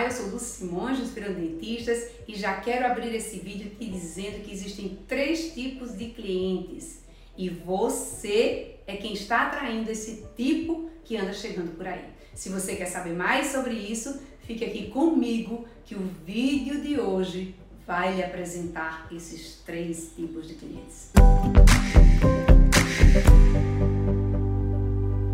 Olá, eu sou Dulce Simões, dos Dentistas, e já quero abrir esse vídeo te dizendo que existem três tipos de clientes e você é quem está atraindo esse tipo que anda chegando por aí. Se você quer saber mais sobre isso, fique aqui comigo que o vídeo de hoje vai lhe apresentar esses três tipos de clientes.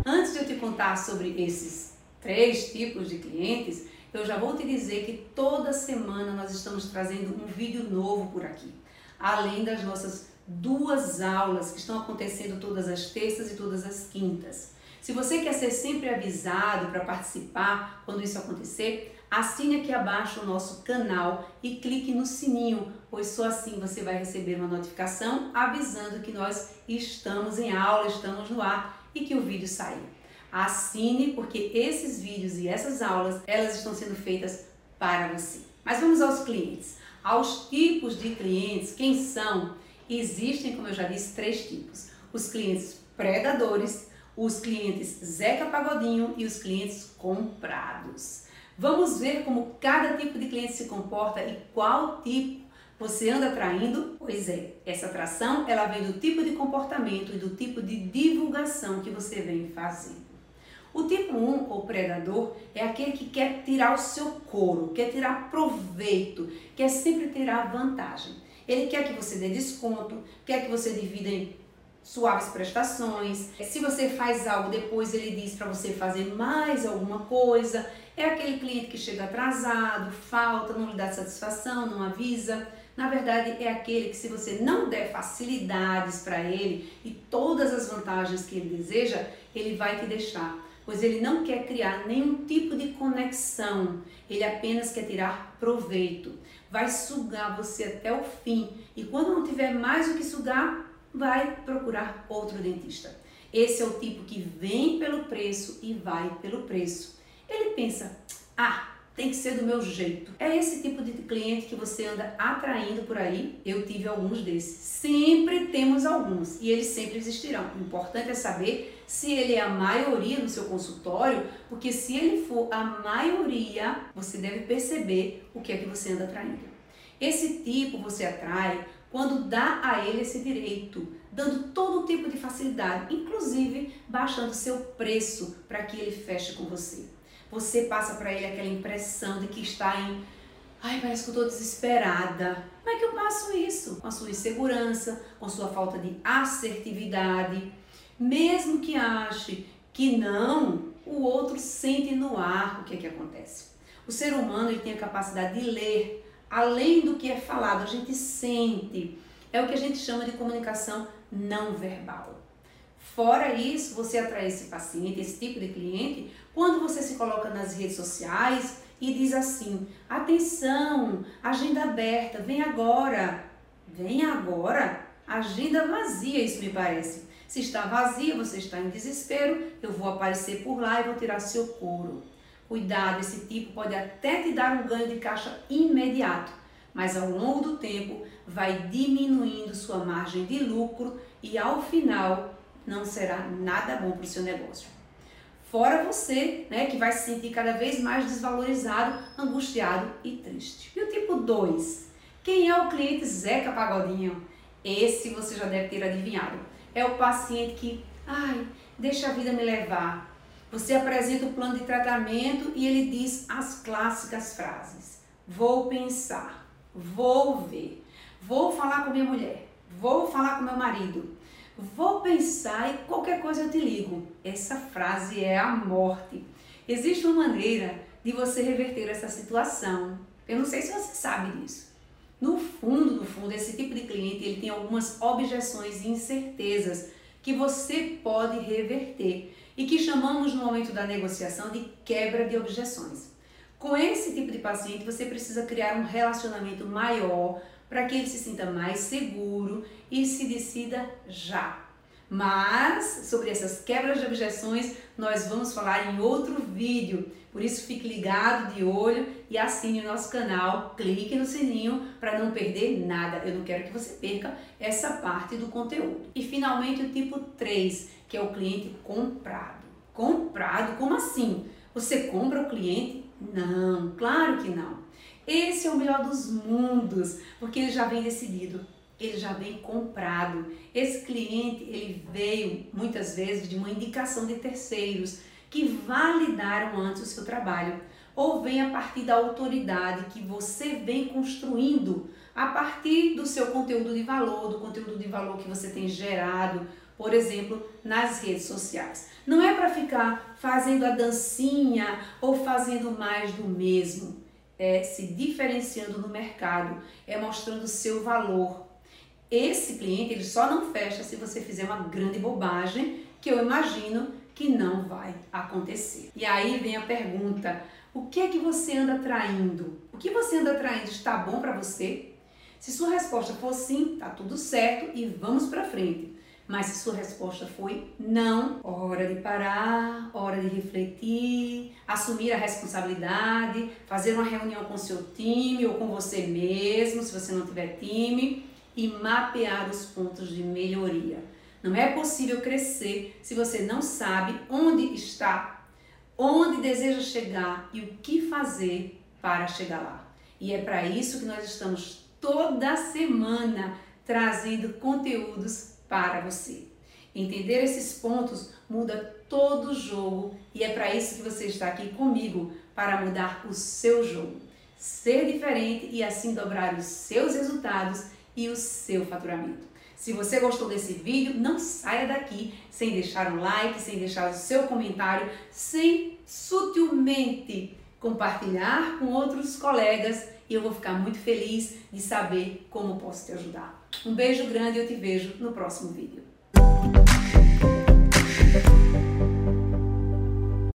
Antes de eu te contar sobre esses três tipos de clientes, eu já vou te dizer que toda semana nós estamos trazendo um vídeo novo por aqui, além das nossas duas aulas que estão acontecendo todas as terças e todas as quintas. Se você quer ser sempre avisado para participar quando isso acontecer, assine aqui abaixo o nosso canal e clique no sininho, pois só assim você vai receber uma notificação avisando que nós estamos em aula, estamos no ar e que o vídeo saiu. Assine porque esses vídeos e essas aulas, elas estão sendo feitas para você. Mas vamos aos clientes. Aos tipos de clientes, quem são? Existem, como eu já disse, três tipos. Os clientes predadores, os clientes Zeca Pagodinho e os clientes comprados. Vamos ver como cada tipo de cliente se comporta e qual tipo você anda atraindo? Pois é, essa atração ela vem do tipo de comportamento e do tipo de divulgação que você vem fazendo. O tipo 1, ou predador, é aquele que quer tirar o seu couro, quer tirar proveito, quer sempre tirar vantagem. Ele quer que você dê desconto, quer que você divida em suaves prestações. Se você faz algo depois, ele diz para você fazer mais alguma coisa. É aquele cliente que chega atrasado, falta, não lhe dá satisfação, não avisa. Na verdade, é aquele que, se você não der facilidades para ele e todas as vantagens que ele deseja, ele vai te deixar pois ele não quer criar nenhum tipo de conexão, ele apenas quer tirar proveito. Vai sugar você até o fim e quando não tiver mais o que sugar, vai procurar outro dentista. Esse é o tipo que vem pelo preço e vai pelo preço. Ele pensa: ah, tem que ser do meu jeito. É esse tipo de cliente que você anda atraindo por aí. Eu tive alguns desses. Sempre temos alguns e eles sempre existirão. O importante é saber se ele é a maioria no seu consultório, porque se ele for a maioria, você deve perceber o que é que você anda atraindo. Esse tipo você atrai quando dá a ele esse direito, dando todo tipo de facilidade, inclusive baixando seu preço para que ele feche com você você passa para ele aquela impressão de que está em Ai, parece que eu estou desesperada. Como é que eu passo isso? Com a sua insegurança, com sua falta de assertividade. Mesmo que ache que não, o outro sente no ar o que é que acontece. O ser humano ele tem a capacidade de ler além do que é falado, a gente sente. É o que a gente chama de comunicação não verbal. Fora isso, você atrai esse paciente, esse tipo de cliente, quando você se coloca nas redes sociais e diz assim: atenção, agenda aberta, vem agora. Vem agora? Agenda vazia, isso me parece. Se está vazia, você está em desespero, eu vou aparecer por lá e vou tirar seu couro. Cuidado, esse tipo pode até te dar um ganho de caixa imediato, mas ao longo do tempo vai diminuindo sua margem de lucro e ao final não será nada bom para o seu negócio. Fora você, né, que vai se sentir cada vez mais desvalorizado, angustiado e triste. E o tipo 2? Quem é o cliente Zeca Pagodinho? Esse você já deve ter adivinhado. É o paciente que, ai, deixa a vida me levar. Você apresenta o plano de tratamento e ele diz as clássicas frases: Vou pensar, vou ver, vou falar com minha mulher, vou falar com meu marido, Vou pensar e qualquer coisa eu te ligo. Essa frase é a morte. Existe uma maneira de você reverter essa situação. Eu não sei se você sabe disso. No fundo, no fundo, esse tipo de cliente ele tem algumas objeções e incertezas que você pode reverter e que chamamos no momento da negociação de quebra de objeções. Com esse tipo de paciente, você precisa criar um relacionamento maior para que ele se sinta mais seguro e se decida já. Mas sobre essas quebras de objeções nós vamos falar em outro vídeo. Por isso fique ligado de olho e assine o nosso canal, clique no sininho para não perder nada. Eu não quero que você perca essa parte do conteúdo. E finalmente o tipo 3, que é o cliente comprado. Comprado? Como assim? Você compra o cliente Não, claro que não. Esse é o melhor dos mundos, porque ele já vem decidido, ele já vem comprado. Esse cliente, ele veio muitas vezes de uma indicação de terceiros que validaram antes o seu trabalho, ou vem a partir da autoridade que você vem construindo a partir do seu conteúdo de valor, do conteúdo de valor que você tem gerado, por exemplo, nas redes sociais. Não é para ficar fazendo a dancinha ou fazendo mais do mesmo. É se diferenciando no mercado, é mostrando o seu valor. Esse cliente ele só não fecha se você fizer uma grande bobagem, que eu imagino que não vai acontecer. E aí vem a pergunta: o que é que você anda traindo? O que você anda traindo está bom para você? Se sua resposta for sim, tá tudo certo e vamos para frente. Mas se sua resposta foi não, hora de parar, hora de refletir, assumir a responsabilidade, fazer uma reunião com seu time ou com você mesmo, se você não tiver time, e mapear os pontos de melhoria. Não é possível crescer se você não sabe onde está, onde deseja chegar e o que fazer para chegar lá. E é para isso que nós estamos toda semana trazendo conteúdos para você. Entender esses pontos muda todo o jogo e é para isso que você está aqui comigo para mudar o seu jogo, ser diferente e assim dobrar os seus resultados e o seu faturamento. Se você gostou desse vídeo, não saia daqui sem deixar um like, sem deixar o seu comentário, sem sutilmente compartilhar com outros colegas e eu vou ficar muito feliz de saber como posso te ajudar. Um beijo grande e eu te vejo no próximo vídeo.